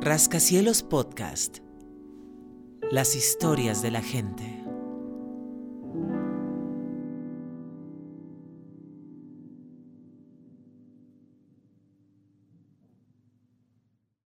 Rascacielos Podcast. Las historias de la gente.